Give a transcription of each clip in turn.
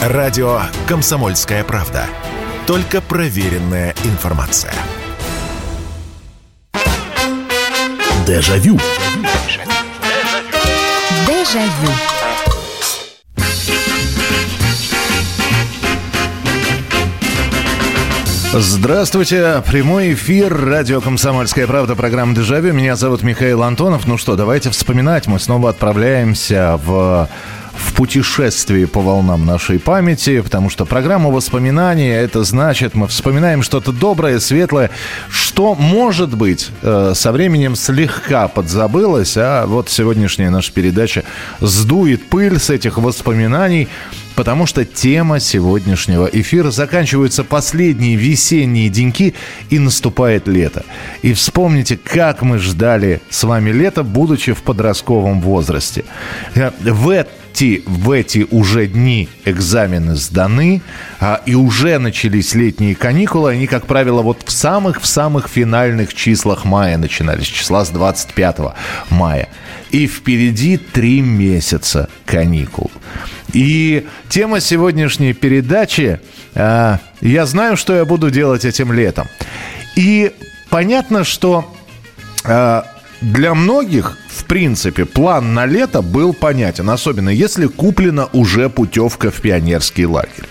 Радио «Комсомольская правда». Только проверенная информация. Дежавю. Дежавю. Здравствуйте, прямой эфир, радио «Комсомольская правда», программа «Дежавю». Меня зовут Михаил Антонов. Ну что, давайте вспоминать. Мы снова отправляемся в в путешествии по волнам нашей памяти, потому что программа воспоминания, это значит, мы вспоминаем что-то доброе, светлое, что, может быть, э, со временем слегка подзабылось, а вот сегодняшняя наша передача сдует пыль с этих воспоминаний, потому что тема сегодняшнего эфира заканчиваются последние весенние деньки и наступает лето. И вспомните, как мы ждали с вами лето, будучи в подростковом возрасте. В эти, в эти уже дни экзамены сданы, а, и уже начались летние каникулы. Они, как правило, вот в самых-в самых финальных числах мая начинались, числа с 25 мая. И впереди три месяца каникул. И тема сегодняшней передачи э, «Я знаю, что я буду делать этим летом». И понятно, что э, для многих, в принципе, план на лето был понятен, особенно если куплена уже путевка в пионерский лагерь.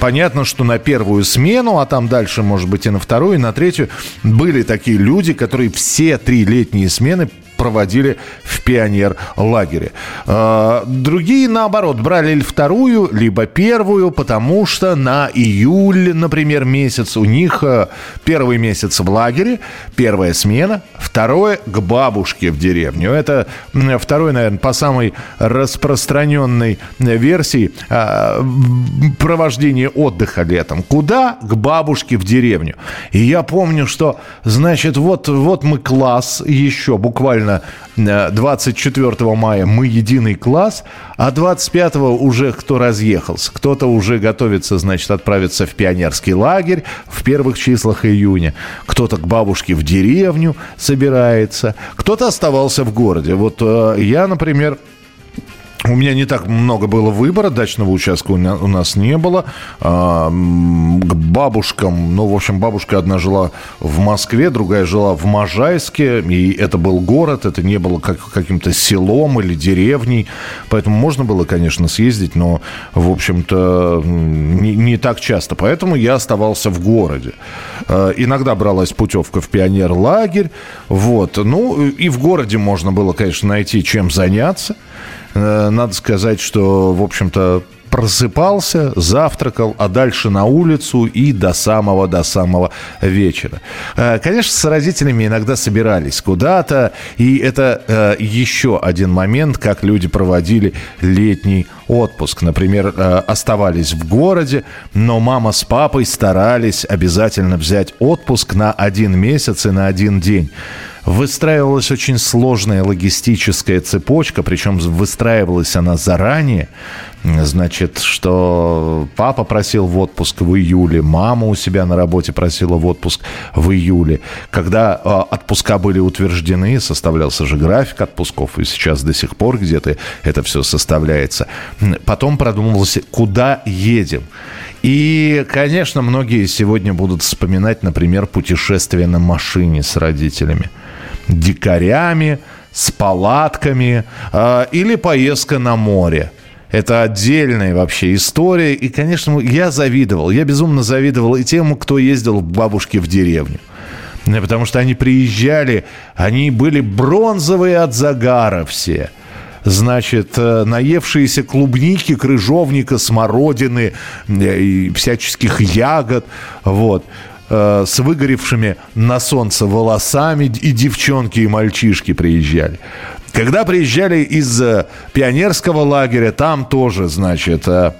Понятно, что на первую смену, а там дальше, может быть, и на вторую, и на третью, были такие люди, которые все три летние смены проводили в пионер-лагере. А, другие, наоборот, брали вторую, либо первую, потому что на июль, например, месяц у них э, первый месяц в лагере, первая смена, второе к бабушке в деревню. Это второй, наверное, по самой распространенной версии а, провождения отдыха летом. Куда? К бабушке в деревню. И я помню, что, значит, вот, вот мы класс еще буквально буквально 24 э, мая мы единый класс, а 25 уже кто разъехался. Кто-то уже готовится, значит, отправиться в пионерский лагерь в первых числах июня. Кто-то к бабушке в деревню собирается. Кто-то оставался в городе. Вот э, я, например, у меня не так много было выбора, дачного участка у, нас не было. А, к бабушкам, ну, в общем, бабушка одна жила в Москве, другая жила в Можайске, и это был город, это не было как, каким-то селом или деревней, поэтому можно было, конечно, съездить, но, в общем-то, не, не так часто, поэтому я оставался в городе. А, иногда бралась путевка в пионер-лагерь, вот, ну, и в городе можно было, конечно, найти чем заняться – надо сказать, что, в общем-то, просыпался, завтракал, а дальше на улицу и до самого, до самого вечера. Э, конечно, с родителями иногда собирались куда-то, и это э, еще один момент, как люди проводили летний отпуск. Например, оставались в городе, но мама с папой старались обязательно взять отпуск на один месяц и на один день выстраивалась очень сложная логистическая цепочка, причем выстраивалась она заранее. Значит, что папа просил в отпуск в июле, мама у себя на работе просила в отпуск в июле. Когда э, отпуска были утверждены, составлялся же график отпусков, и сейчас до сих пор где-то это все составляется. Потом продумывалось, куда едем. И, конечно, многие сегодня будут вспоминать, например, путешествие на машине с родителями дикарями, с палатками э, или поездка на море. Это отдельная вообще история. И, конечно, я завидовал. Я безумно завидовал и тем, кто ездил к бабушке в деревню. Потому что они приезжали, они были бронзовые от загара все. Значит, э, наевшиеся клубники, крыжовника, смородины э, и всяческих ягод. Вот. Э, с выгоревшими на солнце волосами и девчонки, и мальчишки приезжали. Когда приезжали из э, пионерского лагеря, там тоже, значит, э,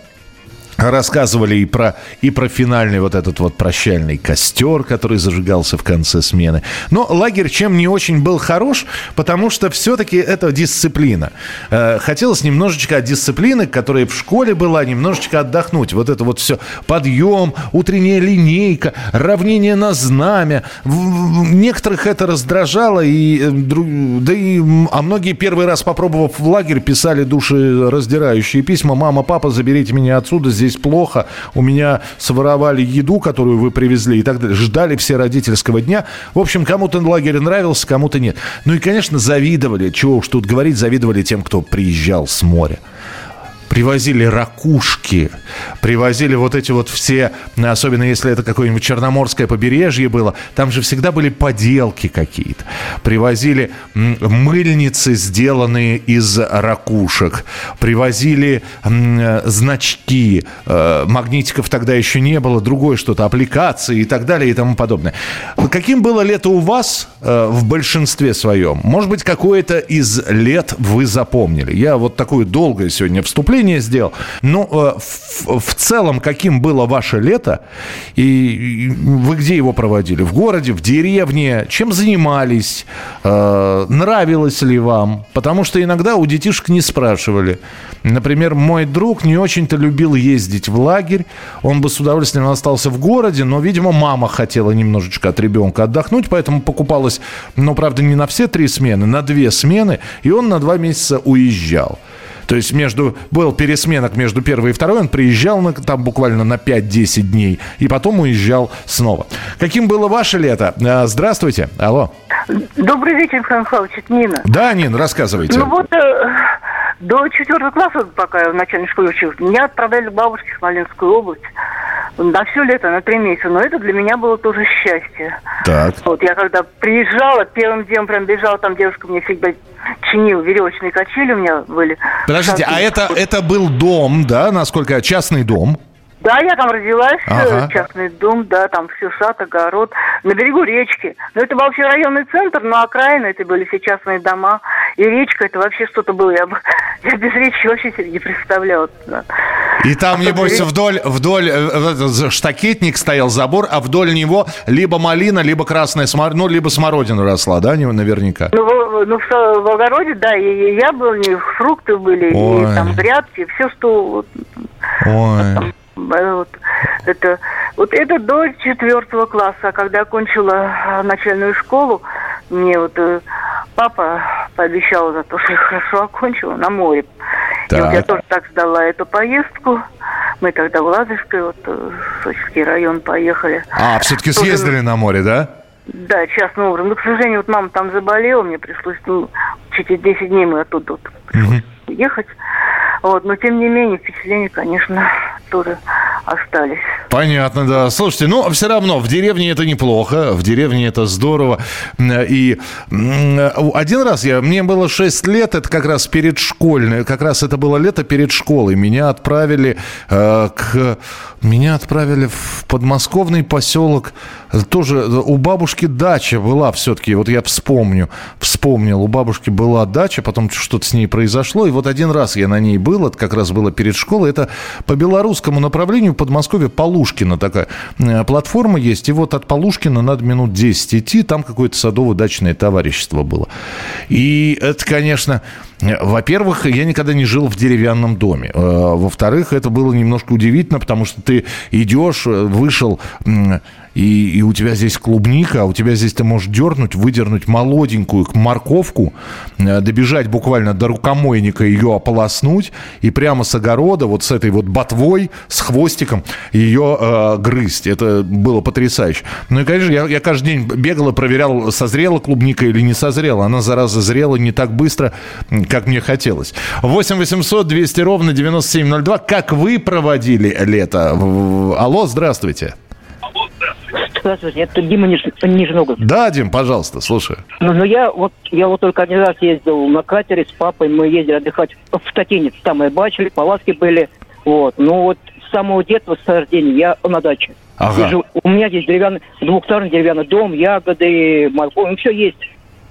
Рассказывали и про, и про финальный вот этот вот прощальный костер, который зажигался в конце смены. Но лагерь чем не очень был хорош, потому что все-таки это дисциплина. Э, хотелось немножечко от дисциплины, которая в школе была, немножечко отдохнуть. Вот это вот все. Подъем, утренняя линейка, равнение на знамя. Некоторых это раздражало, и, э, да и, а многие первый раз попробовав в лагерь, писали души раздирающие письма. Мама, папа, заберите меня отсюда, здесь плохо, у меня своровали еду, которую вы привезли и так далее. Ждали все родительского дня. В общем, кому-то лагерь нравился, кому-то нет. Ну и, конечно, завидовали, чего уж тут говорить, завидовали тем, кто приезжал с моря привозили ракушки, привозили вот эти вот все, особенно если это какое-нибудь Черноморское побережье было, там же всегда были поделки какие-то. Привозили мыльницы, сделанные из ракушек, привозили значки, э, магнитиков тогда еще не было, другое что-то, аппликации и так далее и тому подобное. Каким было лето у вас э, в большинстве своем? Может быть, какое-то из лет вы запомнили? Я вот такое долгое сегодня вступление впечатление сделал. Ну, э, в, в целом, каким было ваше лето? И вы где его проводили? В городе, в деревне? Чем занимались? Э, нравилось ли вам? Потому что иногда у детишек не спрашивали. Например, мой друг не очень-то любил ездить в лагерь. Он бы с удовольствием остался в городе, но, видимо, мама хотела немножечко от ребенка отдохнуть, поэтому покупалась, ну, правда, не на все три смены, на две смены, и он на два месяца уезжал. То есть между, был пересменок между первой и второй, он приезжал на, там буквально на 5-10 дней, и потом уезжал снова. Каким было ваше лето? А, здравствуйте. Алло. Добрый вечер, Михаил Михайлович, это Нина. Да, Нин, рассказывайте. Ну вот, э, до четвертого класса, пока я в начальной школе учился, меня отправляли к бабушке в Смоленскую область на все лето, на три месяца. Но это для меня было тоже счастье. Так. Вот я когда приезжала, первым днем прям бежала, там девушка мне всегда чинил веревочные качели у меня были. Подождите, а это, это был дом, да, насколько, частный дом? Да, я там родилась, ага. частный дом, да, там все сад, огород, на берегу речки. Но это был вообще районный центр, но окраины это были все частные дома. И речка, это вообще что-то было. Я, я без речки вообще себе не представляла. Да. И там, а небось, речь... вдоль, вдоль э, штакетник стоял забор, а вдоль него либо малина, либо красная смородина, ну, либо смородина росла, да, наверняка? Ну, в, ну, в, в огороде, да, и яблони, фрукты были, Ой. и там грядки, все, что... Ой. Там, вот, это, вот это до четвертого класса. Когда окончила а, начальную школу, мне вот э, папа пообещал за то, что я хорошо окончила на море. Так. И вот я тоже так сдала эту поездку. Мы тогда в Ладожской, вот э, в Сочинский район поехали. А, все-таки съездили на море, да? Да, частным образом. Но, к сожалению, вот мама там заболела, мне пришлось, ну, через 10 дней мы оттуда вот угу. ехать. Вот, но тем не менее впечатления, конечно, тоже остались. Понятно, да. Слушайте, ну, все равно в деревне это неплохо, в деревне это здорово. И один раз я, мне было 6 лет, это как раз перед школьной, как раз это было лето перед школой. Меня отправили э, к... Меня отправили в подмосковный поселок, тоже у бабушки дача была все-таки, вот я вспомню, вспомнил, у бабушки была дача, потом что-то с ней произошло, и вот один раз я на ней был, это как раз было перед школой, это по белорусскому направлению в Подмосковье Полушкина такая э, платформа есть. И вот от Полушкина надо минут 10 идти. Там какое-то садово-дачное товарищество было. И это, конечно, во-первых, я никогда не жил в деревянном доме. Э, во-вторых, это было немножко удивительно, потому что ты идешь, э, вышел и, и у тебя здесь клубника, а у тебя здесь ты можешь дернуть, выдернуть молоденькую морковку, э, добежать буквально до рукомойника, ее ополоснуть, и прямо с огорода, вот с этой вот ботвой, с хвостиком, ее э, грызть. Это было потрясающе. Ну и, конечно, я, я каждый день бегал и проверял, созрела клубника или не созрела. Она, зараза, зрела не так быстро, как мне хотелось. 8 800 200 ровно 9702. Как вы проводили лето? Алло, здравствуйте. Здравствуйте, это Дима Ниж... Нижногов. Да, Дим, пожалуйста, слушаю. Ну, ну, я вот я вот только один раз ездил на катере с папой, мы ездили отдыхать в Татинец, там мы бачили, палатки были, вот. Ну вот с самого детства, с рождения я на даче. Ага. Живу, у меня здесь деревянный, двухэтажный деревянный дом, ягоды, морковь, ну, все есть.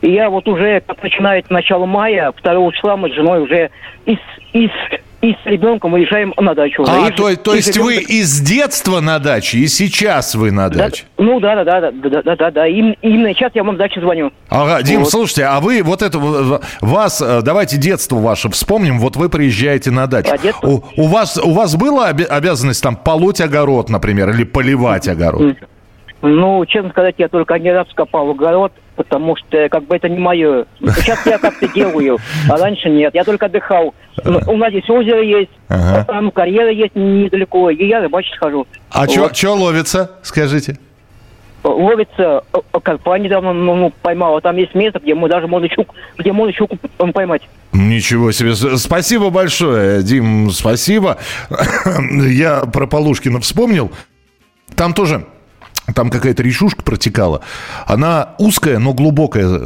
И я вот уже, как начинает начало мая, 2 числа мы с женой уже из, из и с ребенком уезжаем на дачу. А, И то, то и есть живем вы из детства на даче, и сейчас вы на Да, даче? ну да, да, да, да, да, да, да, да. Им- Именно сейчас я вам даче звоню. Ага, Дим, Вот. слушайте, а вы вот это вас, э, давайте детство ваше вспомним. Вот вы приезжаете на дачу. А детство? У, у вас у вас была обязанность там полоть огород, например, или поливать огород? Ну, честно сказать, я только один раз копал огород, потому что как бы это не мое. Сейчас я как-то делаю, а раньше нет. Я только отдыхал. Ну, У нас здесь озеро есть, Ага. там карьера есть недалеко, и я рыбачить хожу. А Вот. что ловится, скажите? Ловится, карпа недавно ну, ну, поймала. Там есть место, где мы даже можно щуку, где можно щуку поймать. Ничего себе. Спасибо большое, Дим, спасибо. Я про Полушкина вспомнил. Там тоже там какая-то речушка протекала. Она узкая, но глубокая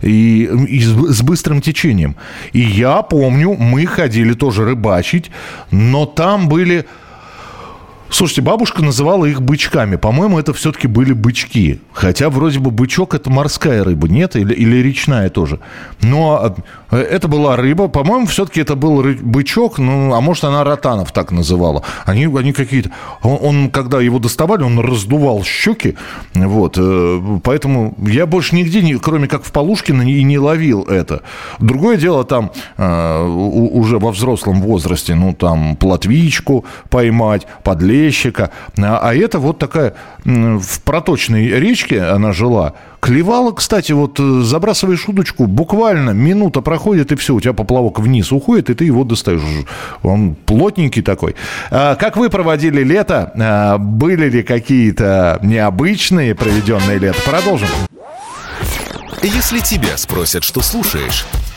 и, и с быстрым течением. И я помню, мы ходили тоже рыбачить, но там были... Слушайте, бабушка называла их бычками. По-моему, это все-таки были бычки. Хотя вроде бы бычок это морская рыба, нет? Или, или речная тоже. Но э, это была рыба. По-моему, все-таки это был бычок. Ну, а может, она ротанов так называла. Они, они какие-то... Он, он, когда его доставали, он раздувал щеки. Вот. э, Поэтому я больше нигде, не, кроме как в Полушкино, и не ловил это. Другое дело там э, уже во взрослом возрасте, ну, там, плотвичку поймать, подлещика. А, а это вот такая в проточной речке она жила. Клевала, кстати, вот э, забрасываешь удочку, буквально минута проходит, и все, у тебя поплавок вниз уходит, и ты его достаешь. Он плотненький такой. А, как вы проводили лето? А, были ли какие-то необычные проведенные лето? Продолжим. Если тебя спросят, что слушаешь,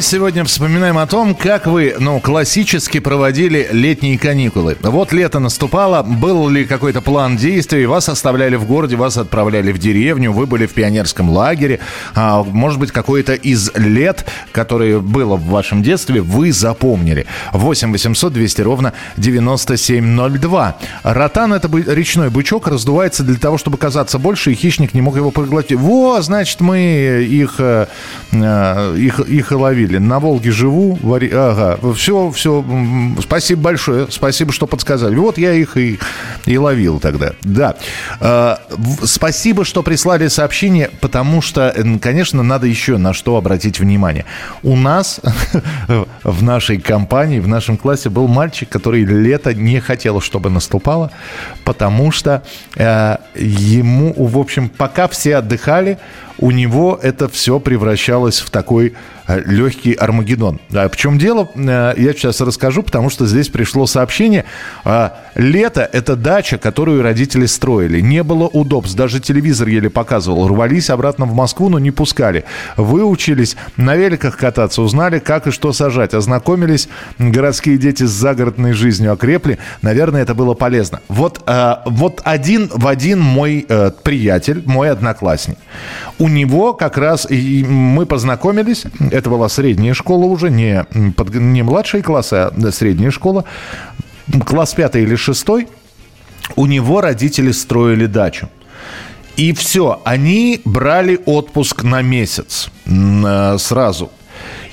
Сегодня вспоминаем о том, как вы, ну, классически проводили летние каникулы. Вот лето наступало, был ли какой-то план действий, вас оставляли в городе, вас отправляли в деревню, вы были в пионерском лагере, а, может быть, какое-то из лет, которое было в вашем детстве, вы запомнили. 8 800 200 ровно 9702. Ротан – это речной бычок, раздувается для того, чтобы казаться больше, и хищник не мог его проглотить. Во, значит, мы их, э, э, их, их ловили. На Волге живу, вари... ага, все, все, спасибо большое, спасибо, что подсказали. Вот я их и, и ловил тогда, да. Э, Спасибо, что прислали сообщение, потому что, м, конечно, надо еще на что обратить внимание. У нас в нашей компании, в нашем классе был мальчик, который лето не хотел, чтобы наступало, потому что э, ему, в общем, пока все отдыхали, у него это все превращалось в такой э, легкий Армагеддон. А в чем дело, э, я сейчас расскажу, потому что здесь пришло сообщение. Лето – это дача, которую родители строили. Не было удобств, даже телевизор еле показывал. Рвались обратно в Москву, но не пускали. Выучились на великах кататься, узнали, как и что сажать. Ознакомились, городские дети с загородной жизнью окрепли. Наверное, это было полезно. Вот, э, вот один в один мой э, приятель, мой одноклассник. У него как раз и мы познакомились. Это была средняя школа уже, не, под- не младшие классы, а средняя школа. Класс пятый или шестой. У него родители строили дачу. И все, они брали отпуск на месяц э, сразу.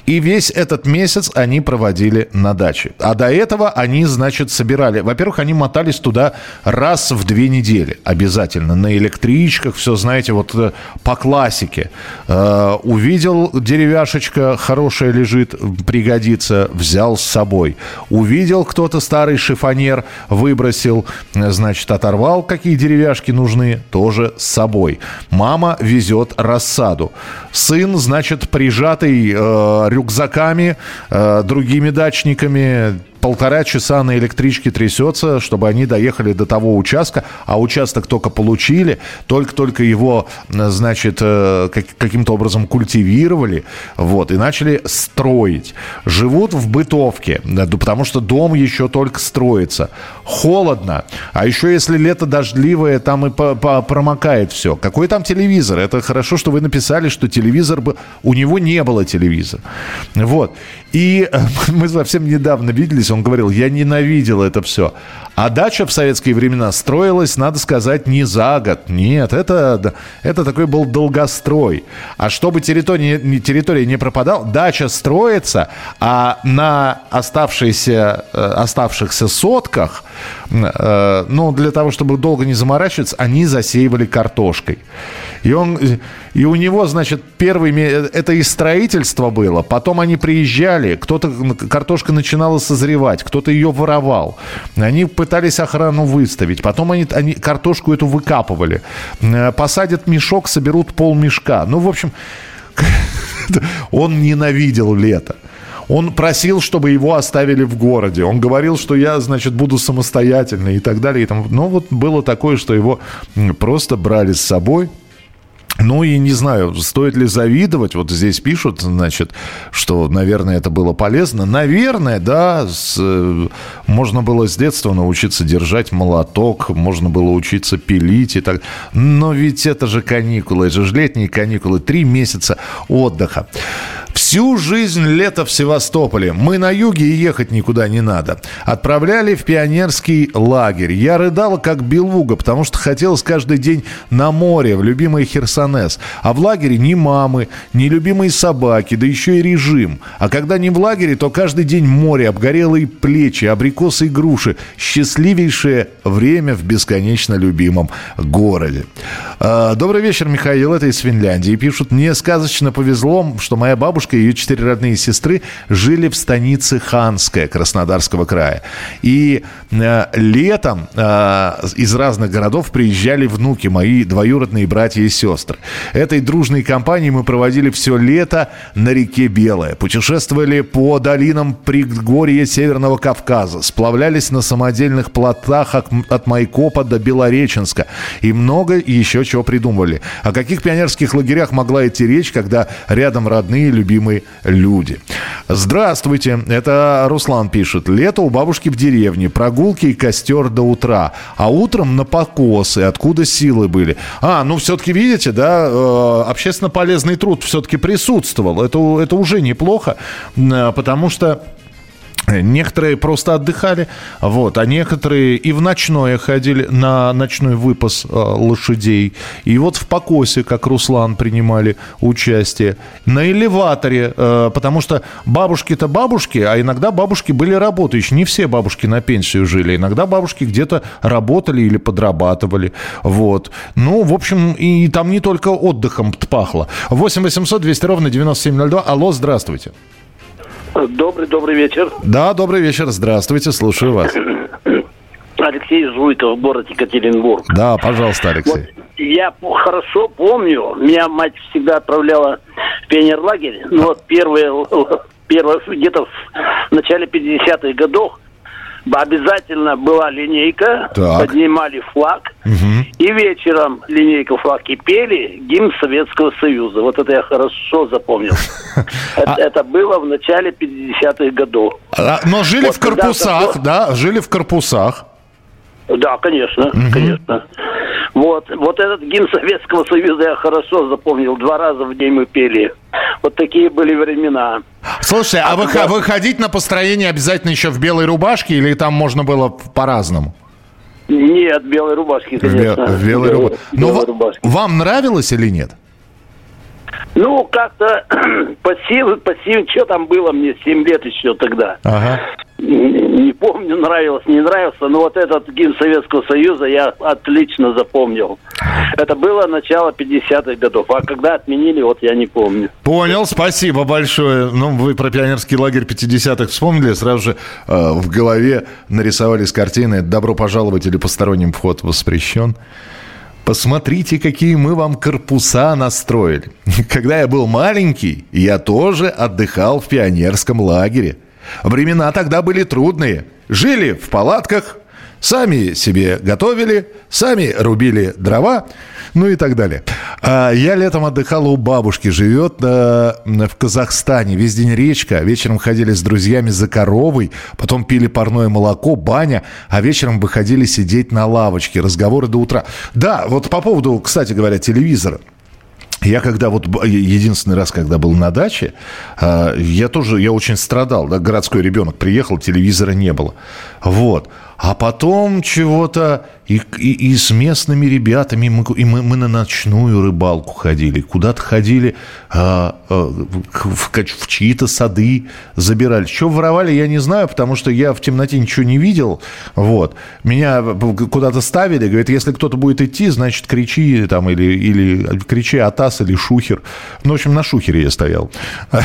И весь этот месяц они проводили на даче. А до этого они, значит, собирали. Во-первых, они мотались туда раз в две недели обязательно. На электричках, все, знаете, вот э, по классике. Э, увидел деревяшечка хорошая лежит, пригодится, взял с собой. Увидел кто-то старый шифонер, выбросил, э, значит, оторвал, какие деревяшки нужны, тоже с собой. Мама везет рассаду. Сын, значит, прижатый э, рюкзаками, э, другими дачниками, полтора часа на электричке трясется, чтобы они доехали до того участка, а участок только получили, только-только его, значит, э, каким-то образом культивировали, вот, и начали строить. Живут в бытовке, потому что дом еще только строится. Холодно, а еще если лето дождливое, там и промокает все. Какой там телевизор? Это хорошо, что вы написали, что телевизор... У него не было телевизора. Вот. И э, мы совсем недавно виделись, он говорил, я ненавидел это все. А дача в советские времена строилась, надо сказать, не за год. Нет, это, это такой был долгострой. А чтобы территория, территория не пропадала, дача строится, а на оставшиеся, э, оставшихся сотках, э, ну, для того, чтобы долго не заморачиваться, они засеивали картошкой. И, он, и у него, значит, первый... Это и строительство было. Потом они приезжали, кто-то... Картошка начинала созревать, кто-то ее воровал. Они пытались охрану выставить. Потом они, они картошку эту выкапывали. Э, посадят мешок, соберут пол мешка. Ну, в общем, он ненавидел лето. Он просил, чтобы его оставили в городе. Он говорил, что я, значит, буду самостоятельный и так далее. И там, ну, вот было такое, что его просто брали с собой. Ну и не знаю, стоит ли завидовать. Вот здесь пишут, значит, что, наверное, это было полезно. Наверное, да, с, э, можно было с детства научиться держать молоток, можно было учиться пилить и так. Но ведь это же каникулы, это же летние каникулы, три месяца отдыха. Всю жизнь лето в Севастополе. Мы на юге и ехать никуда не надо. Отправляли в пионерский лагерь. Я рыдала как белуга, потому что хотелось каждый день на море, в любимый Херсонес. А в лагере ни мамы, ни любимые собаки, да еще и режим. А когда не в лагере, то каждый день море, обгорелые плечи, абрикосы и груши. Счастливейшее время в бесконечно любимом городе. А, добрый вечер, Михаил. Это из Финляндии. Пишут, мне сказочно повезло, что моя бабушка и ее четыре родные сестры жили в станице Ханская Краснодарского края. И э, летом э, из разных городов приезжали внуки, мои двоюродные братья и сестры. Этой дружной компанией мы проводили все лето на реке Белая. Путешествовали по долинам предгорья Северного Кавказа. Сплавлялись на самодельных плотах от, Майкопа до Белореченска. И много еще чего придумывали. О каких пионерских лагерях могла идти речь, когда рядом родные, любимые люди. Здравствуйте, это Руслан пишет. Лето у бабушки в деревне, прогулки и костер до утра. А утром на покосы, откуда силы были. А, ну все-таки видите, да, э, общественно полезный труд все-таки присутствовал. Это, это уже неплохо, э, потому что Некоторые просто отдыхали, вот, а некоторые и в ночное ходили на ночной выпас э, лошадей. И вот в покосе, как Руслан, принимали участие. На элеваторе, э, потому что бабушки-то бабушки, а иногда бабушки были работающие. Не все бабушки на пенсию жили. Иногда бабушки где-то работали или подрабатывали. Вот. Ну, в общем, и там не только отдыхом пахло. 8 800 200 ровно 9702. Алло, здравствуйте. Добрый, добрый вечер. Да, добрый вечер. Здравствуйте, слушаю вас. Алексей Жуйков, город Екатеринбург. Да, пожалуйста, Алексей. Вот я хорошо помню, меня мать всегда отправляла в пионерлагерь. Ну вот первые, первые где-то в начале 50-х годов обязательно была линейка, так. поднимали флаг, угу. и вечером линейка флаг и пели гимн Советского Союза. Вот это я хорошо запомнил. А это было в начале 50-х годов. А, но жили в корпусах, да? Жили в корпусах. Да, конечно, конечно. Вот, вот этот гимн Советского Союза я хорошо запомнил. Два раза в день мы пели. Вот такие были времена. Слушай, а, а вы, да. выходить на построение обязательно еще в белой рубашке или там можно было по-разному? Нет, белой рубашки, конечно. В, белой, рубашке. Ну, рубашке. вам нравилось или нет? Ну, как-то пассив, пассив, что там было мне, 7 лет еще тогда. Ага не помню, нравилось, не нравился, но вот этот гимн Советского Союза я отлично запомнил. Это было начало 50-х годов, а когда отменили, вот я не помню. Понял, спасибо большое. Ну, вы про пионерский лагерь 50-х вспомнили, сразу же э, в голове нарисовались картины «Добро пожаловать» или «Посторонним вход воспрещен». Посмотрите, какие мы вам корпуса настроили. Когда я был маленький, я тоже отдыхал в пионерском лагере – Времена тогда были трудные. Жили в палатках, сами себе готовили, сами рубили дрова, ну и так далее. А я летом отдыхал у бабушки, живет э, в Казахстане. Весь день речка, вечером ходили с друзьями за коровой, потом пили парное молоко, баня, а вечером выходили сидеть на лавочке, разговоры до утра. Да, вот по поводу, кстати говоря, телевизора. Я когда вот единственный раз, когда был на даче, а, я тоже, я очень страдал, да, городской ребенок приехал, телевизора не было. Вот. А потом чего-то и, и, и с местными ребятами мы, и мы, мы на ночную рыбалку ходили, куда-то ходили а, а, в, в чьи-то сады забирали. Что воровали, я не знаю, потому что я в темноте ничего не видел. Вот. Меня куда-то ставили, говорят, если кто-то будет идти, значит, кричи там или, или кричи Атас или Шухер. Ну, в общем, на Шухере я стоял.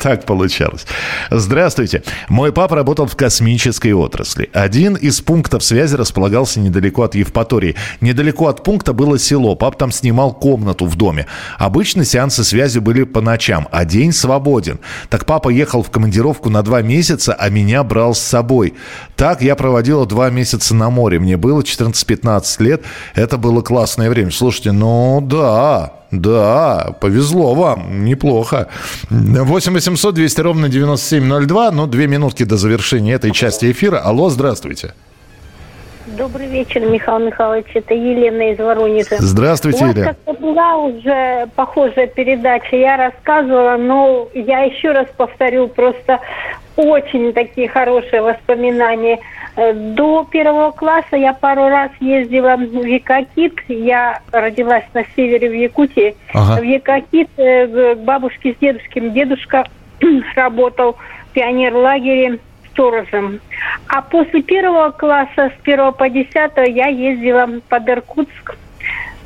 Так получалось. Здравствуйте. Мой папа работал в космической отрасли. Один один из пунктов связи располагался недалеко от Евпатории. Недалеко от пункта было село. Пап там снимал комнату в доме. Обычно сеансы связи были по ночам, а день свободен. Так папа ехал в командировку на два месяца, а меня брал с собой. Так я проводила два месяца на море. Мне было 14-15 лет. Это было классное время. Слушайте, ну да, да, повезло вам, неплохо. 8 800 200 ровно 9702, ну, две минутки до завершения этой части эфира. Алло, здравствуйте. Добрый вечер, Михаил Михайлович. Это Елена из Воронежа. Здравствуйте, Елена. У вас как-то была уже похожая передача. Я рассказывала, но я еще раз повторю, просто очень такие хорошие воспоминания. Э, до первого класса я пару раз ездила в Якокит. Я родилась на севере в Якутии. Ага. В Якокит э, к бабушке с дедушкой. Дедушка работал в пионер-лагере сторожем. А после первого класса, с первого по десятого, я ездила под Иркутск.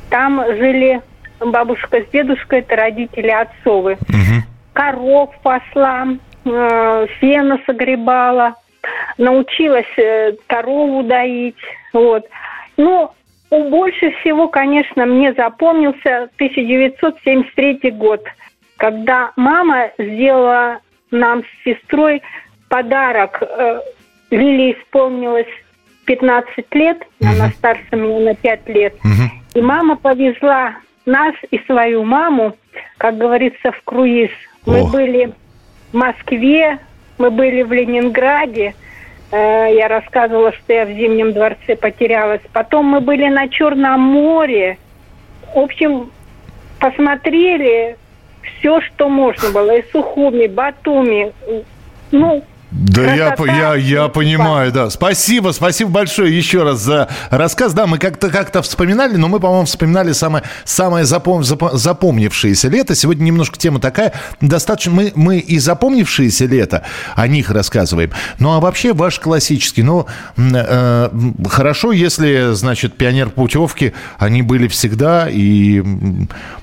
Там жили бабушка с дедушкой, это родители отцовы. Угу. Коров пасла, э, сено согребала, научилась э, корову доить. Вот. Ну, больше всего, конечно, мне запомнился 1973 год, когда мама сделала нам с сестрой подарок. Э, Лиле исполнилось 15 лет, угу. она старше меня на 5 лет. Угу. И мама повезла нас и свою маму, как говорится, в круиз. Мы были в Москве, мы были в Ленинграде. Э, я рассказывала, что я в Зимнем дворце потерялась. Потом мы были на Черном море. В общем, посмотрели все, что можно было. И Сухуми, Батуми. Ну, да, я, я, я понимаю, да. Спасибо, спасибо большое еще раз за рассказ. Да, мы как-то как вспоминали, но мы, по-моему, вспоминали самое, самое запом, запомнившееся лето. Сегодня немножко тема такая. Достаточно мы, мы и запомнившееся лето, о них рассказываем. Ну, а вообще ваш классический. Ну, э, хорошо, если, значит, пионер путевки, они были всегда и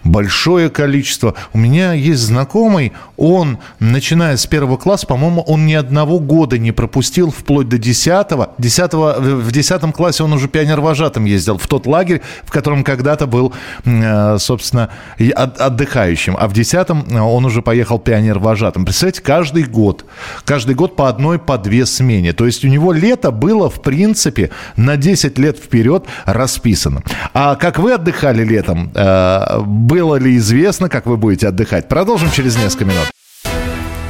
большое количество. У меня есть знакомый, он, начиная с первого класса, по-моему, он ни одного одного года не пропустил вплоть до 10 -го. 10 в 10 классе он уже пионер-вожатым ездил в тот лагерь, в котором когда-то был, э, собственно, отдыхающим. А в 10 он уже поехал пионер-вожатым. Представляете, каждый год. Каждый год по одной, по две смене. То есть у него лето было, в принципе, на 10 лет вперед расписано. А как вы отдыхали летом? Э, было ли известно, как вы будете отдыхать? Продолжим через несколько минут.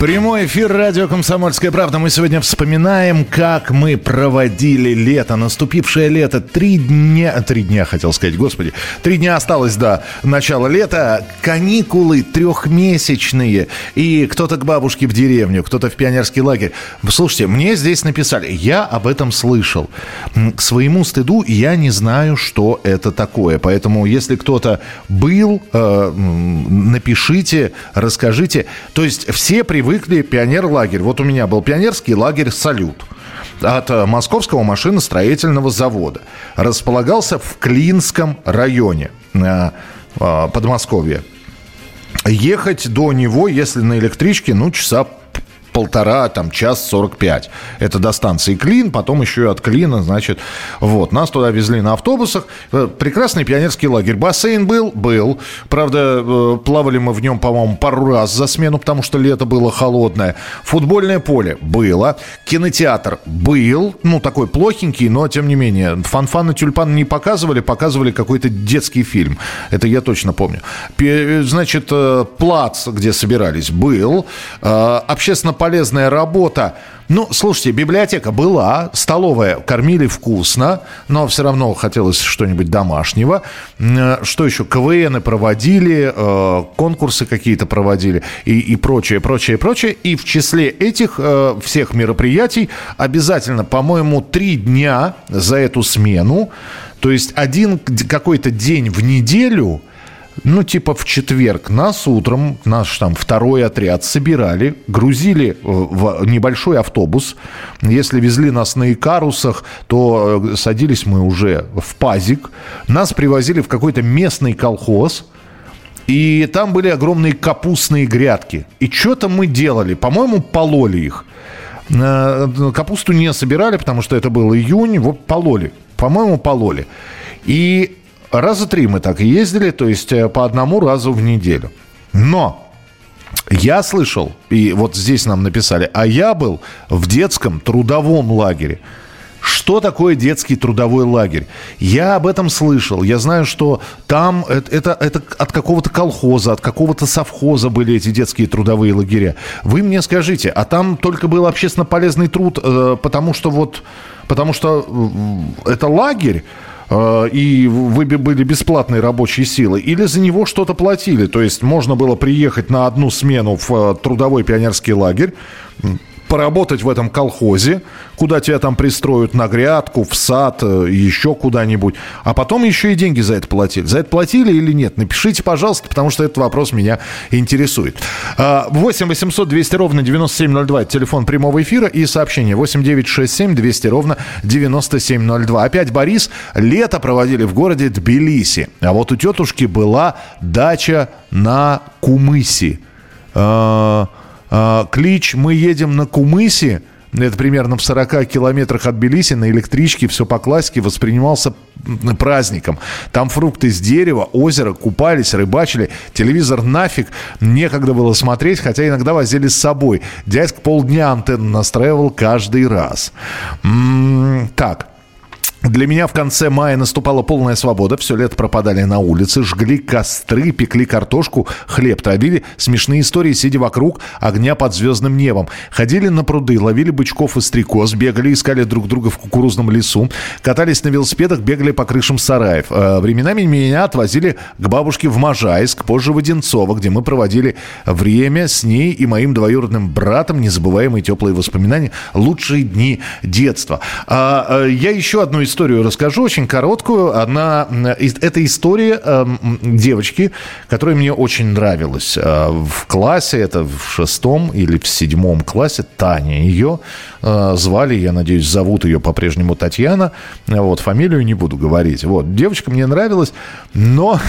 Прямой эфир радио «Комсомольская правда». Мы сегодня вспоминаем, как мы проводили лето, наступившее лето. Три дня, три дня, хотел сказать, господи. Три дня осталось до начала лета. Каникулы трехмесячные. И кто-то к бабушке в деревню, кто-то в пионерский лагерь. Слушайте, мне здесь написали, я об этом слышал. К своему стыду я не знаю, что это такое. Поэтому, если кто-то был, э, напишите, расскажите. То есть все привыкли привыкли пионер-лагерь. Вот у меня был пионерский лагерь «Салют» от э, Московского машиностроительного завода. Располагался в Клинском районе э, э, Подмосковья. ехать до него, если на электричке, ну, часа полтора, там, час 45. Это до станции Клин, потом еще и от Клина, значит, вот. Нас туда везли на автобусах. Э, прекрасный пионерский лагерь. Бассейн был? Был. Правда, э, плавали мы в нем, по-моему, пару раз за смену, потому что лето было холодное. Футбольное поле? Было. Кинотеатр? Был. Ну, такой плохенький, но, тем не менее. Фанфан и тюльпан не показывали, показывали какой-то детский фильм. Это я точно помню. Значит, э, плац, где собирались, был. Общественно полезная работа. Ну, слушайте, библиотека была, столовая кормили вкусно, но все равно хотелось что-нибудь домашнего. Что еще? КВН проводили, э, конкурсы какие-то проводили и, и прочее, прочее, прочее. И в числе этих э, всех мероприятий обязательно, по-моему, три дня за эту смену, то есть один какой-то день в неделю – ну, типа в четверг нас утром, наш там второй отряд собирали, грузили э, в небольшой автобус. Если везли нас на Икарусах, то э, садились мы уже в пазик. Нас привозили в какой-то местный колхоз. И там были огромные капустные грядки. И что-то мы делали. По-моему, пололи их. Э, капусту не собирали, потому что это был июнь. Вот пололи. По-моему, пололи. И Раза три мы так ездили, то есть э, по одному разу в неделю. Но я слышал, и вот здесь нам написали, а я был в детском трудовом лагере. Что такое детский трудовой лагерь? Я об этом слышал. Я знаю, что там это, это, это от какого-то колхоза, от какого-то совхоза были эти детские трудовые лагеря. Вы мне скажите, а там только был общественно полезный труд, э, потому что вот, потому что э, это лагерь, Э, и вы были бесплатной рабочей силой, или за него что-то платили. То есть можно было приехать на одну смену в э, трудовой пионерский лагерь, поработать в этом колхозе, куда тебя там пристроят на грядку, в сад, э, еще куда-нибудь. А потом еще и деньги за это платили. За это платили или нет? Напишите, пожалуйста, потому что этот вопрос меня интересует. 8 800 200 ровно 9702. Это телефон прямого эфира и сообщение 8 9 6 7 200 ровно 9702. Опять Борис. Лето проводили в городе Тбилиси. А вот у тетушки была дача на Кумыси. А, клич «Мы едем на Кумыси» это примерно в 40 километрах от Белиси на электричке, все по классике, воспринимался праздником. Там фрукты с дерева, озеро, купались, рыбачили, телевизор нафиг, некогда было смотреть, хотя иногда возили с собой. Дядька полдня антенну настраивал каждый раз. М-м- так, для меня в конце мая наступала полная свобода. Все лето пропадали на улице, жгли костры, пекли картошку, хлеб травили. Смешные истории, сидя вокруг огня под звездным небом. Ходили на пруды, ловили бычков и стрекоз, бегали, искали друг друга в кукурузном лесу. Катались на велосипедах, бегали по крышам сараев. Э, временами меня отвозили к бабушке в Можайск, позже в Одинцово, где мы проводили время с ней и моим двоюродным братом. Незабываемые теплые воспоминания. Лучшие дни детства. А, э, я еще одну расскажу, очень короткую. Она, это история э, девочки, которая мне очень нравилась. Э, в классе, это в шестом или в седьмом классе, Таня ее э, звали, я надеюсь, зовут ее по-прежнему Татьяна. Вот, фамилию не буду говорить. Вот, девочка мне нравилась, но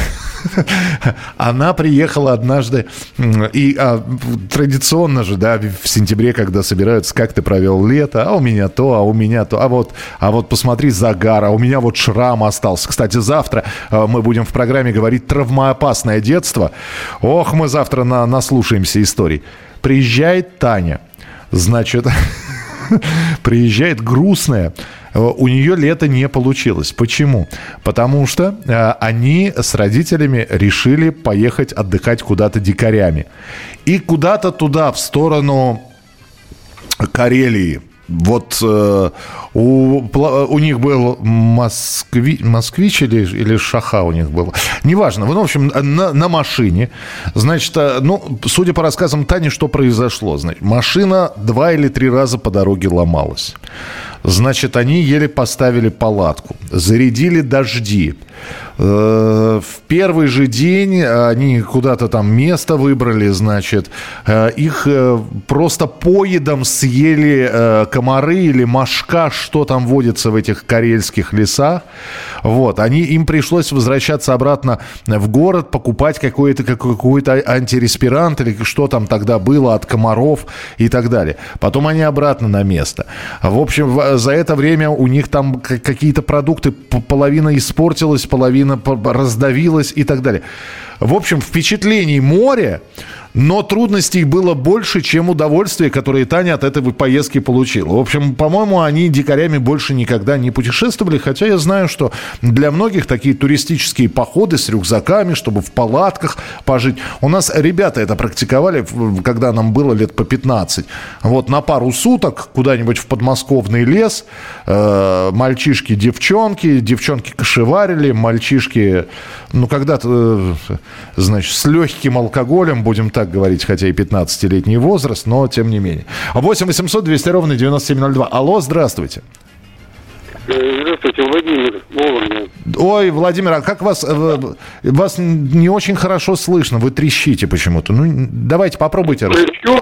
она приехала однажды, и а, традиционно же, да, в сентябре, когда собираются, как ты провел лето, а у меня то, а у меня то, а вот, а вот посмотри, загар, а у меня вот шрам остался. Кстати, завтра а, мы будем в программе говорить «Травмоопасное детство». Ох, мы завтра на, наслушаемся историй. Приезжает Таня, значит, приезжает грустная, у нее лето не получилось. Почему? Потому что э, они с родителями решили поехать отдыхать куда-то дикарями. И куда-то туда, в сторону Карелии. Вот э, у, у них был москви, москвич или, или шаха у них был. Неважно. Ну, в общем, на, на машине. Значит, э, ну, судя по рассказам Тани, что произошло? Значит, машина два или три раза по дороге ломалась. Значит, они еле поставили палатку, зарядили дожди. Э, в первый же день они куда-то там место выбрали, значит, э, их э, просто поедом съели комары или мошка, что там водится в этих карельских лесах. Вот, они, им пришлось возвращаться обратно в город, покупать какой-то какой-то антиреспирант или что там тогда было от комаров и так далее. Потом они обратно на место. В общем, за это время у них там какие-то продукты, половина испортилась, половина раздавилась и так далее. В общем, впечатлений море, но трудностей было больше, чем удовольствие, которое Таня от этой поездки получила. В общем, по-моему, они дикарями больше никогда не путешествовали, хотя я знаю, что для многих такие туристические походы с рюкзаками, чтобы в палатках пожить. У нас ребята это практиковали, когда нам было лет по 15. Вот на пару суток куда-нибудь в подмосковный лес, э, мальчишки, девчонки, девчонки кошеварили, мальчишки, ну, когда-то, э, значит, с легким алкоголем, будем так так говорить, хотя и 15-летний возраст, но тем не менее. 8 800 200 ровно 9702. Алло, здравствуйте. Э, здравствуйте, Владимир Вологда. Ой, Владимир, а как вас... Э, вас не очень хорошо слышно, вы трещите почему-то. Ну, давайте попробуйте. Трещу?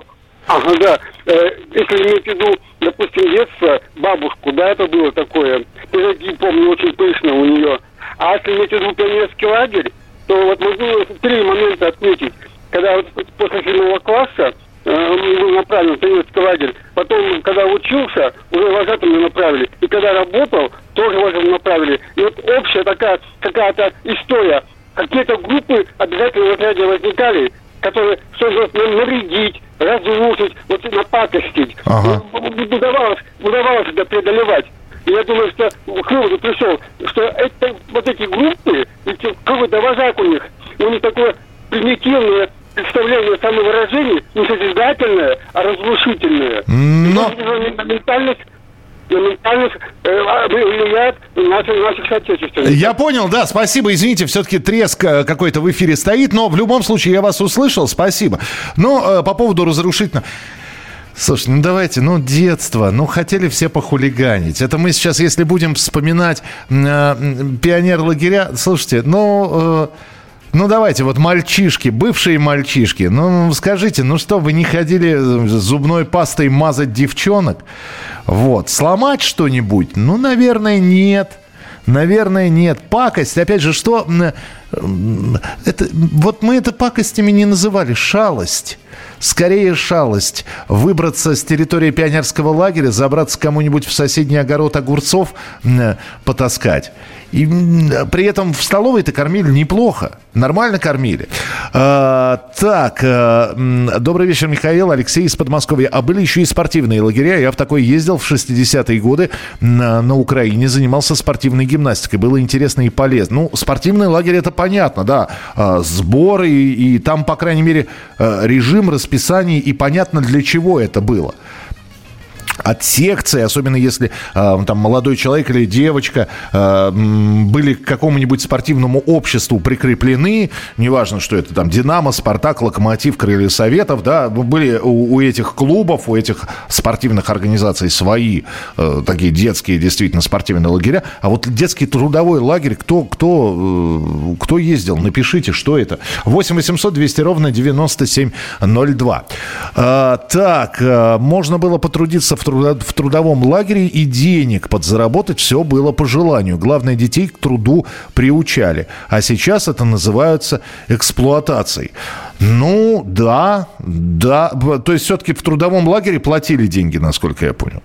Ага, да. Э, если иметь в виду, допустим, детство, бабушку, да, это было такое. Пироги, помню, очень пышно у нее. А если иметь в виду пионерский лагерь, то вот могу три момента отметить когда вот после седьмого класса э, был направлен тренерский лагерь. Потом, когда учился, уже вожатым направили. И когда работал, тоже вожатым направили. И вот общая такая какая-то история. Какие-то группы обязательно в отряде возникали, которые что-то навредить, разрушить, вот напакостить. Ага. Удавалось, удавалось это преодолевать. И я думаю, что к выводу пришел, что это, вот эти группы, какой-то вожак у них, у них такое примитивное представление самовыражений не созидательное, а разрушительное. Но... Ментальность э, а. Я понял, да, спасибо. Извините, все-таки треск э, какой-то в эфире стоит, но в любом случае я вас услышал, спасибо. Но э, по поводу разрушительного... Слушай, ну давайте, ну детство, ну хотели все похулиганить. Это мы сейчас, если будем вспоминать э, пионер лагеря, слушайте, ну... Э, ну, давайте, вот мальчишки, бывшие мальчишки. Ну, скажите, ну что, вы не ходили зубной пастой мазать девчонок? Вот. Сломать что-нибудь? Ну, наверное, нет. Наверное, нет. Пакость, опять же, что... Это, вот мы это пакостями не называли. Шалость. Скорее шалость. Выбраться с территории пионерского лагеря, забраться кому-нибудь в соседний огород огурцов, потаскать. И при этом в столовой-то кормили неплохо. Нормально кормили. А, так, а, добрый вечер, Михаил, Алексей из Подмосковья. А были еще и спортивные лагеря. Я в такой ездил в 60-е годы на, на Украине, занимался спортивной гимнастикой. Было интересно и полезно. Ну, спортивный лагерь это понятно, да. А, сборы, и, и там, по крайней мере, а, режим, расписание, и понятно, для чего это было от секции, особенно если э, там молодой человек или девочка э, были к какому-нибудь спортивному обществу прикреплены, неважно, что это там Динамо, Спартак, Локомотив, Крылья Советов, да, были у, у этих клубов, у этих спортивных организаций свои э, такие детские действительно спортивные лагеря, а вот детский трудовой лагерь, кто, кто, э, кто ездил, напишите, что это. 8 800 200 ровно 9702. Э, так, э, можно было потрудиться в в трудовом лагере и денег подзаработать все было по желанию. Главное, детей к труду приучали. А сейчас это называется эксплуатацией. Ну, да, да. То есть все-таки в трудовом лагере платили деньги, насколько я понял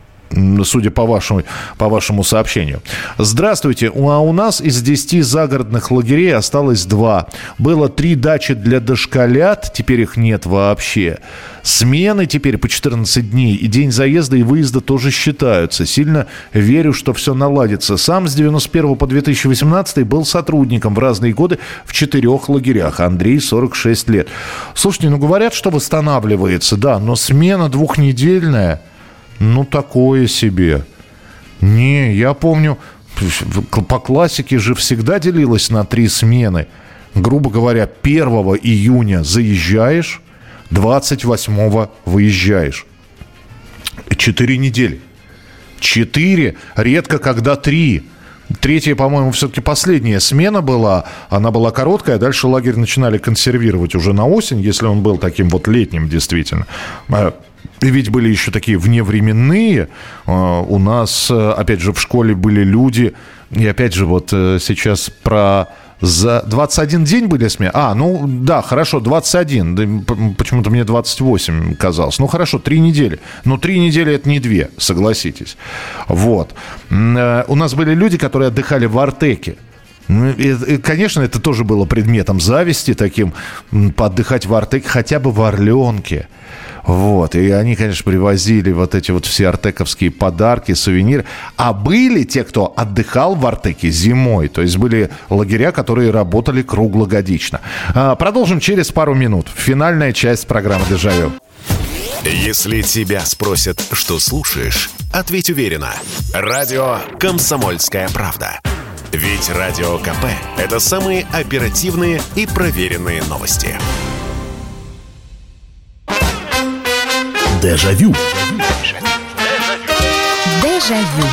судя по вашему, по вашему сообщению. Здравствуйте. А у нас из 10 загородных лагерей осталось два. Было три дачи для дошколят, теперь их нет вообще. Смены теперь по 14 дней, и день заезда и выезда тоже считаются. Сильно верю, что все наладится. Сам с 91 по 2018 был сотрудником в разные годы в четырех лагерях. Андрей, 46 лет. Слушайте, ну говорят, что восстанавливается, да, но смена двухнедельная – ну, такое себе. Не, я помню, по классике же всегда делилось на три смены. Грубо говоря, 1 июня заезжаешь, 28 выезжаешь. Четыре недели. четыре, редко когда три. Третья, по-моему, все-таки последняя смена была. Она была короткая. Дальше лагерь начинали консервировать уже на осень, если он был таким вот летним действительно. Ведь были еще такие вневременные. А, у нас, э, опять же, в школе были люди. И опять же, вот э, сейчас про за 21 день были смены? А, ну да, хорошо, 21. Почему-то мне 28 казалось. Ну хорошо, 3 недели. Но 3 недели это не 2, согласитесь. Вот. Э, у нас были люди, которые отдыхали в Артеке. Ну, и, конечно, это тоже было предметом зависти таким, поотдыхать в Артеке, хотя бы в Орленке. Вот. И они, конечно, привозили вот эти вот все артековские подарки, сувениры. А были те, кто отдыхал в Артеке зимой. То есть были лагеря, которые работали круглогодично. А, продолжим через пару минут. Финальная часть программы «Дежавю». Если тебя спросят, что слушаешь, ответь уверенно. Радио «Комсомольская правда». Ведь Радио КП – это самые оперативные и проверенные новости. Дежавю. Дежавю.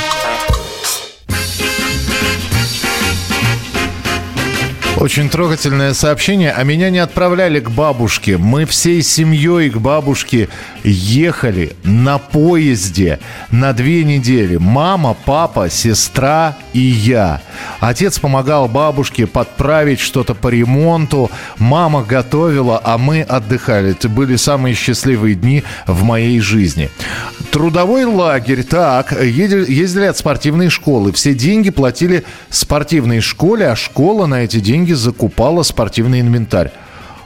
Очень трогательное сообщение. А меня не отправляли к бабушке. Мы всей семьей к бабушке ехали на поезде на две недели. Мама, папа, сестра и я. Отец помогал бабушке подправить что-то по ремонту. Мама готовила, а мы отдыхали. Это были самые счастливые дни в моей жизни. Трудовой лагерь. Так, ездили, от спортивной школы. Все деньги платили спортивной школе, а школа на эти деньги закупала спортивный инвентарь.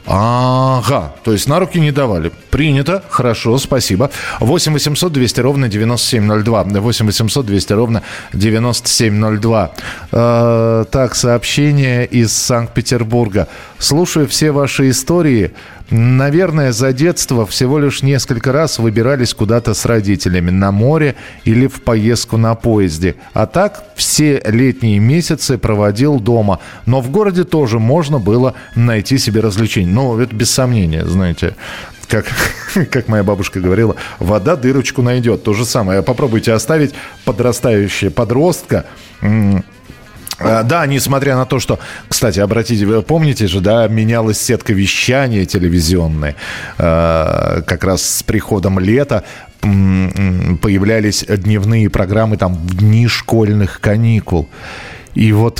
Ага, то есть на руки не давали. Принято, хорошо, спасибо. 8 800 200 ровно 9702. 8 800 200 ровно 9702. Э, так, сообщение из Санкт-Петербурга. Слушаю все ваши истории. Наверное, за детство всего лишь несколько раз выбирались куда-то с родителями на море или в поездку на поезде. А так все летние месяцы проводил дома. Но в городе тоже можно было найти себе развлечения. Ну, это без сомнения, знаете как, как моя бабушка говорила, вода дырочку найдет. То же самое. Попробуйте оставить подрастающего подростка а, да, несмотря на то, что, кстати, обратите, вы помните же, да, менялась сетка вещания телевизионная. А, как раз с приходом лета появлялись дневные программы там в дни школьных каникул. И вот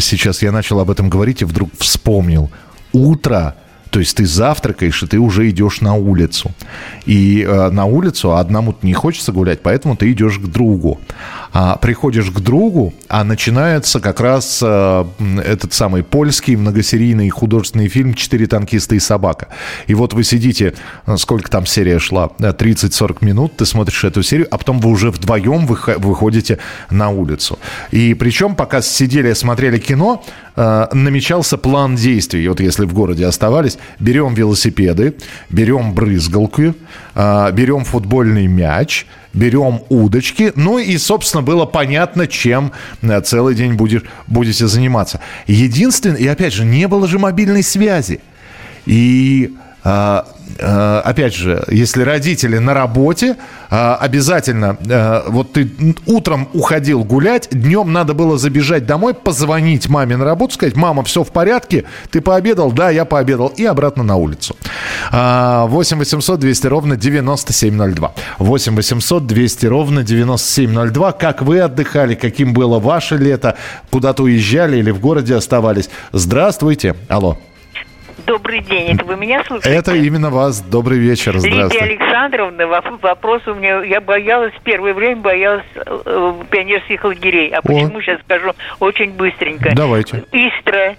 сейчас я начал об этом говорить и вдруг вспомнил. Утро то есть ты завтракаешь, и ты уже идешь на улицу. И э, на улицу одному не хочется гулять, поэтому ты идешь к другу. А приходишь к другу, а начинается как раз э, этот самый польский многосерийный художественный фильм «Четыре танкиста и собака». И вот вы сидите, э, сколько там серия шла, 30-40 э, минут, ты смотришь эту серию, а потом вы уже вдвоем выходите на улицу. И причем, пока сидели, смотрели кино, э, намечался план действий. И вот если в городе оставались, берем велосипеды, берем брызгалку, э, берем футбольный мяч, берем удочки. Ну и, собственно, было понятно, чем э, целый день будешь, будете заниматься. Единственное, и опять же, не было же мобильной связи. И опять же, если родители на работе, а, обязательно, вот ты утром уходил гулять, днем надо было забежать домой, позвонить маме на работу, сказать, мама, все в порядке, ты пообедал? Да, я пообедал. И обратно на улицу. 8 800 200 ровно 9702. 8 800 200 ровно 9702. Как вы отдыхали, каким было ваше лето, куда-то уезжали или в городе оставались? Здравствуйте. Алло. Добрый день, это вы меня слушаете? Это именно вас. Добрый вечер, здравствуйте. Лидия Александровна, вопрос у меня, я боялась, первое время боялась э, пионерских лагерей. А О. почему, сейчас скажу очень быстренько. Давайте. Истра,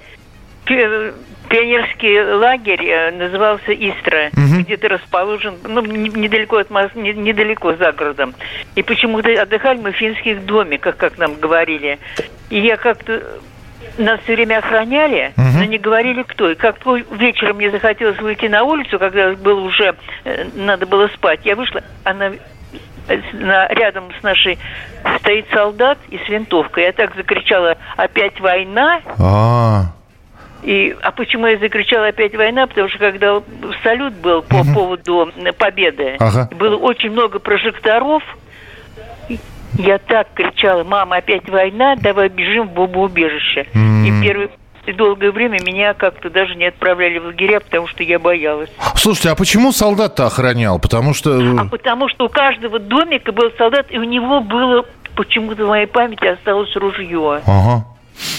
пионерский лагерь э, назывался Истра, угу. где-то расположен, ну, недалеко от Москвы, недалеко за городом. И почему-то отдыхали мы в финских домиках, как нам говорили. И я как-то нас все время охраняли, угу. но не говорили кто. И как вечером мне захотелось выйти на улицу, когда было уже, э, надо было спать, я вышла, она на, рядом с нашей стоит солдат и с винтовкой. Я так закричала, опять война. А-а-а. И, а почему я закричала опять война? Потому что когда салют был по угу. поводу победы, ага. было очень много прожекторов, Я так кричала, мама, опять война, давай бежим в бомбоубежище. И первый и долгое время меня как-то даже не отправляли в лагеря, потому что я боялась. Слушайте, а почему солдат-то охранял? Потому что... А потому что у каждого домика был солдат, и у него было почему-то в моей памяти осталось ружье. Ага.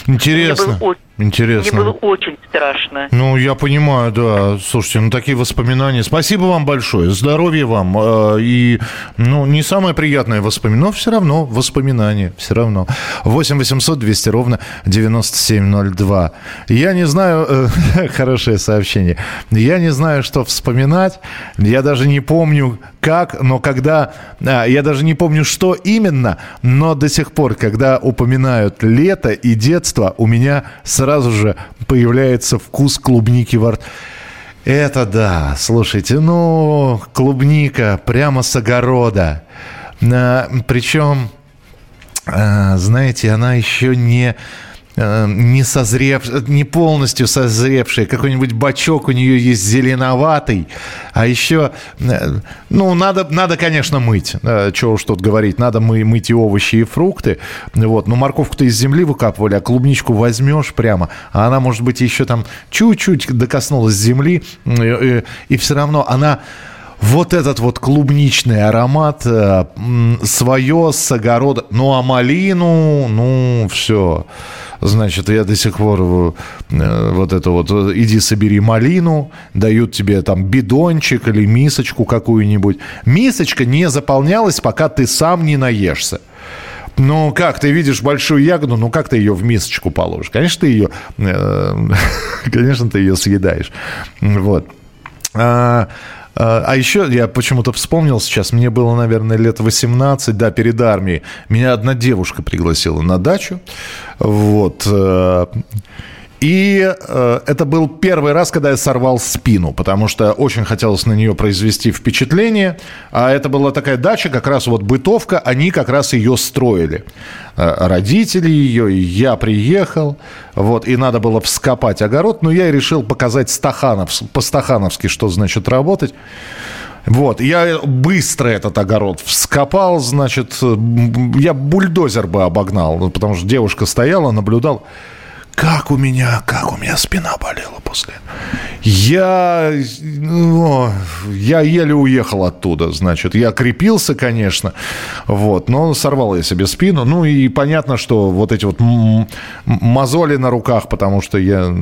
Интересно. Мне было, Интересно. Мне было очень страшно. Ну, я понимаю, да. Слушайте, ну такие воспоминания. Спасибо вам большое. Здоровья вам. Э, и, ну, не самое приятное воспоминание, но все равно воспоминания. Все равно. 8 800 200 ровно 9702. Я не знаю... Э, хорошее сообщение. Я не знаю, что вспоминать. Я даже не помню, как, но когда... А, я даже не помню, что именно, но до сих пор, когда упоминают лето и детство, у меня сразу же появляется вкус клубники во рту. Это да, слушайте, ну, клубника прямо с огорода. А, причем, а, знаете, она еще не не созрев, не полностью созревшая, какой-нибудь бачок у нее есть зеленоватый, а еще, э, ну, надо, надо конечно, мыть, э, чего уж тут говорить, надо мы, мыть и овощи, и фрукты, вот, но морковку-то из земли выкапывали, а клубничку возьмешь прямо, а она, может быть, еще там чуть-чуть докоснулась земли, и, и, и все равно она вот этот вот клубничный аромат э, свое с огорода. Ну, а малину, ну, все. Значит, я до сих пор э, вот это вот, иди собери малину, дают тебе там бидончик или мисочку какую-нибудь. Мисочка не заполнялась, пока ты сам не наешься. Ну, как, ты видишь большую ягоду, ну, как ты ее в мисочку положишь? Конечно, ты ее, э, конечно, ты ее съедаешь. Вот. А, а, а еще я почему-то вспомнил сейчас, мне было, наверное, лет 18, да, перед армией. Меня одна девушка пригласила на дачу. Вот. И э, это был первый раз, когда я сорвал спину, потому что очень хотелось на нее произвести впечатление. А это была такая дача, как раз вот бытовка, они как раз ее строили. Э, родители ее, и я приехал, вот, и надо было вскопать огород, но я решил показать Стаханов, по-стахановски, что значит работать. Вот, я быстро этот огород вскопал, значит, я бульдозер бы обогнал, потому что девушка стояла, наблюдала как у меня, как у меня спина болела после. Я, ну, я еле уехал оттуда, значит. Я крепился, конечно, вот, но сорвал я себе спину. Ну и понятно, что вот эти вот мозоли на руках, потому что я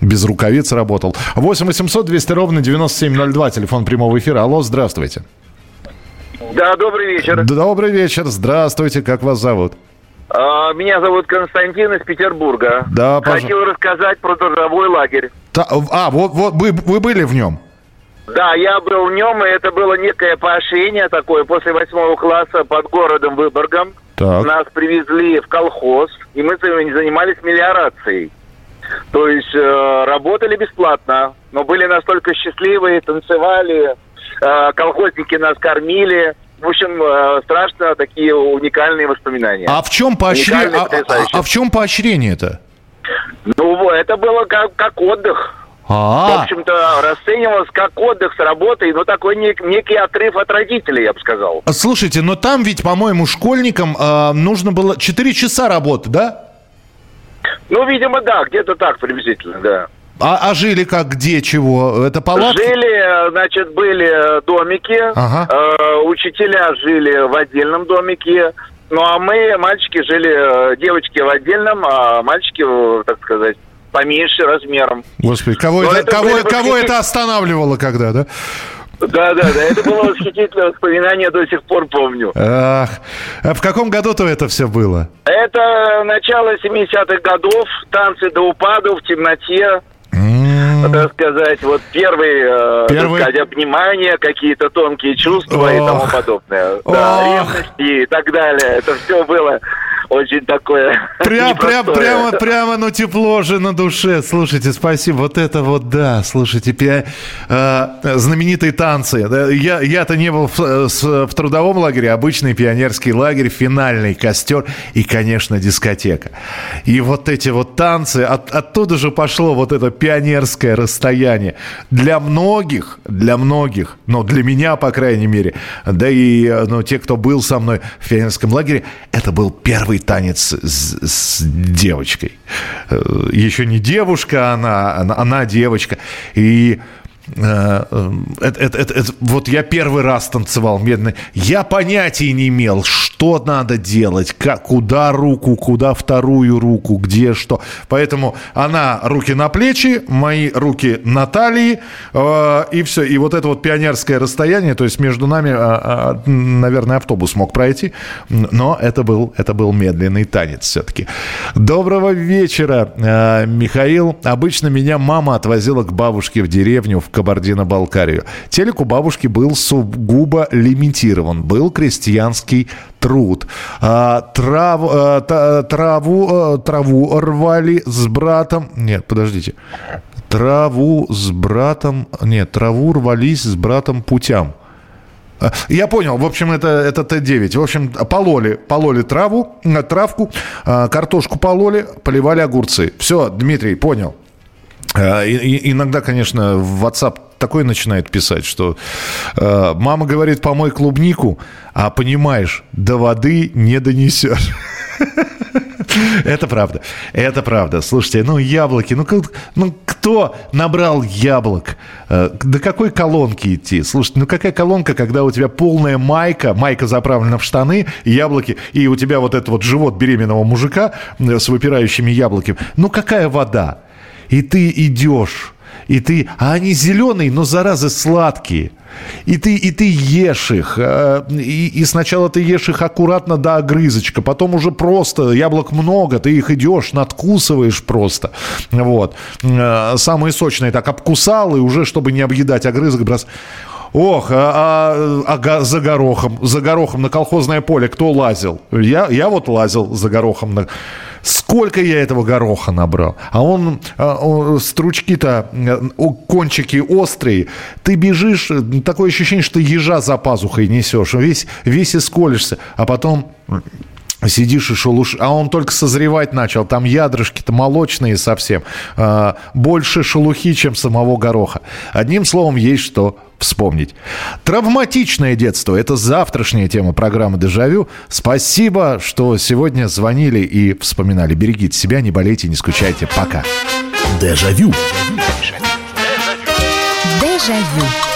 без рукавиц работал. 8 800 200 ровно 9702, телефон прямого эфира. Алло, здравствуйте. Да, добрый вечер. Добрый вечер, здравствуйте, как вас зовут? А, меня зовут Константин из Петербурга. Да, пожалуйста. Хотел рассказать про трудовой лагерь. Та, а, вот, вот вы, вы были в нем? Да, я был в нем, и это было некое поощрение такое. После восьмого класса под городом Выборгом так. нас привезли в колхоз, и мы занимались мелиорацией. То есть э, работали бесплатно, но были настолько счастливые, танцевали, э, колхозники нас кормили в общем, э, страшно такие уникальные воспоминания. А в чем поощрение? А, а, а в чем поощрение-то? Ну, это было как, как отдых. А-а-а. В общем-то, расценивалось как отдых с работой, но такой нек- некий отрыв от родителей, я бы сказал. Слушайте, но там ведь, по-моему, школьникам э, нужно было 4 часа работы, да? Ну, видимо, да, где-то так приблизительно, да. А, а жили как, где, чего? Это палатки? Жили, значит, были домики. Ага. Э, учителя жили в отдельном домике. Ну, а мы, мальчики, жили, э, девочки в отдельном, а мальчики, так сказать, поменьше размером. Господи, кого, это, это, кого, кого это останавливало когда, да? Да, да, да, это было восхитительное воспоминание, до сих пор помню. Ах, а в каком году-то это все было? Это начало 70-х годов, танцы до упаду в темноте. Так сказать, вот первые, Первый... так сказать, обнимания, какие-то тонкие чувства Ох. и тому подобное. Да, ревности и так далее. Это все было очень такое прям, прям, прямо, прямо, ну тепло же на душе. Слушайте, спасибо. Вот это вот да. Слушайте, пи... э, знаменитые танцы. Я, я-то не был в, в, трудовом лагере, обычный пионерский лагерь, финальный костер и, конечно, дискотека. И вот эти вот танцы, от, оттуда же пошло вот это пионерское расстояние. Для многих, для многих, ну для меня, по крайней мере, да и ну, те, кто был со мной в пионерском лагере, это был первый танец с, с девочкой. Э, Еще не девушка, она, она, она девочка. И это, это, это, это, вот я первый раз танцевал медный. Я понятия не имел, что надо делать, как, куда руку, куда вторую руку, где что. Поэтому она руки на плечи, мои руки на талии, э, и все. И вот это вот пионерское расстояние, то есть между нами, э, э, наверное, автобус мог пройти, но это был, это был медленный танец все-таки. Доброго вечера, э, Михаил. Обычно меня мама отвозила к бабушке в деревню в Кабардино-Балкарию. Телек у бабушки был сугубо лимитирован. Был крестьянский труд. А, трав, а, траву, а, траву рвали с братом. Нет, подождите. Траву с братом... Нет, траву рвались с братом путям. А, я понял. В общем, это, это Т9. В общем, пололи, пололи траву, травку, картошку пололи, поливали огурцы. Все, Дмитрий, понял. Э, и, иногда, конечно, в WhatsApp такое начинает писать, что э, мама говорит, помой клубнику, а понимаешь, до воды не донесешь. Это правда. Это правда. Слушайте, ну яблоки, ну, ну кто набрал яблок? Э, до какой колонки идти? Слушайте, ну какая колонка, когда у тебя полная майка, майка заправлена в штаны, яблоки, и у тебя вот этот вот живот беременного мужика с выпирающими яблоками. Ну какая вода? И ты идешь, и ты, а они зеленые, но заразы сладкие. И ты, и ты ешь их. Э, и, и сначала ты ешь их аккуратно до огрызочка, потом уже просто яблок много, ты их идешь, надкусываешь просто. Вот. Э, самые сочные так обкусал, и уже, чтобы не объедать огрызок, брос... Ох, а, а, а за горохом, за горохом на колхозное поле кто лазил? Я, я вот лазил за горохом на Сколько я этого гороха набрал. А он, а, стручки-то, кончики острые. Ты бежишь, такое ощущение, что ежа за пазухой несешь. Весь, весь исколешься. А потом Сидишь и шелуш... А он только созревать начал. Там ядрышки-то молочные совсем. А, больше шелухи, чем самого гороха. Одним словом, есть что вспомнить. Травматичное детство – это завтрашняя тема программы «Дежавю». Спасибо, что сегодня звонили и вспоминали. Берегите себя, не болейте, не скучайте. Пока. Дежавю. Дежавю.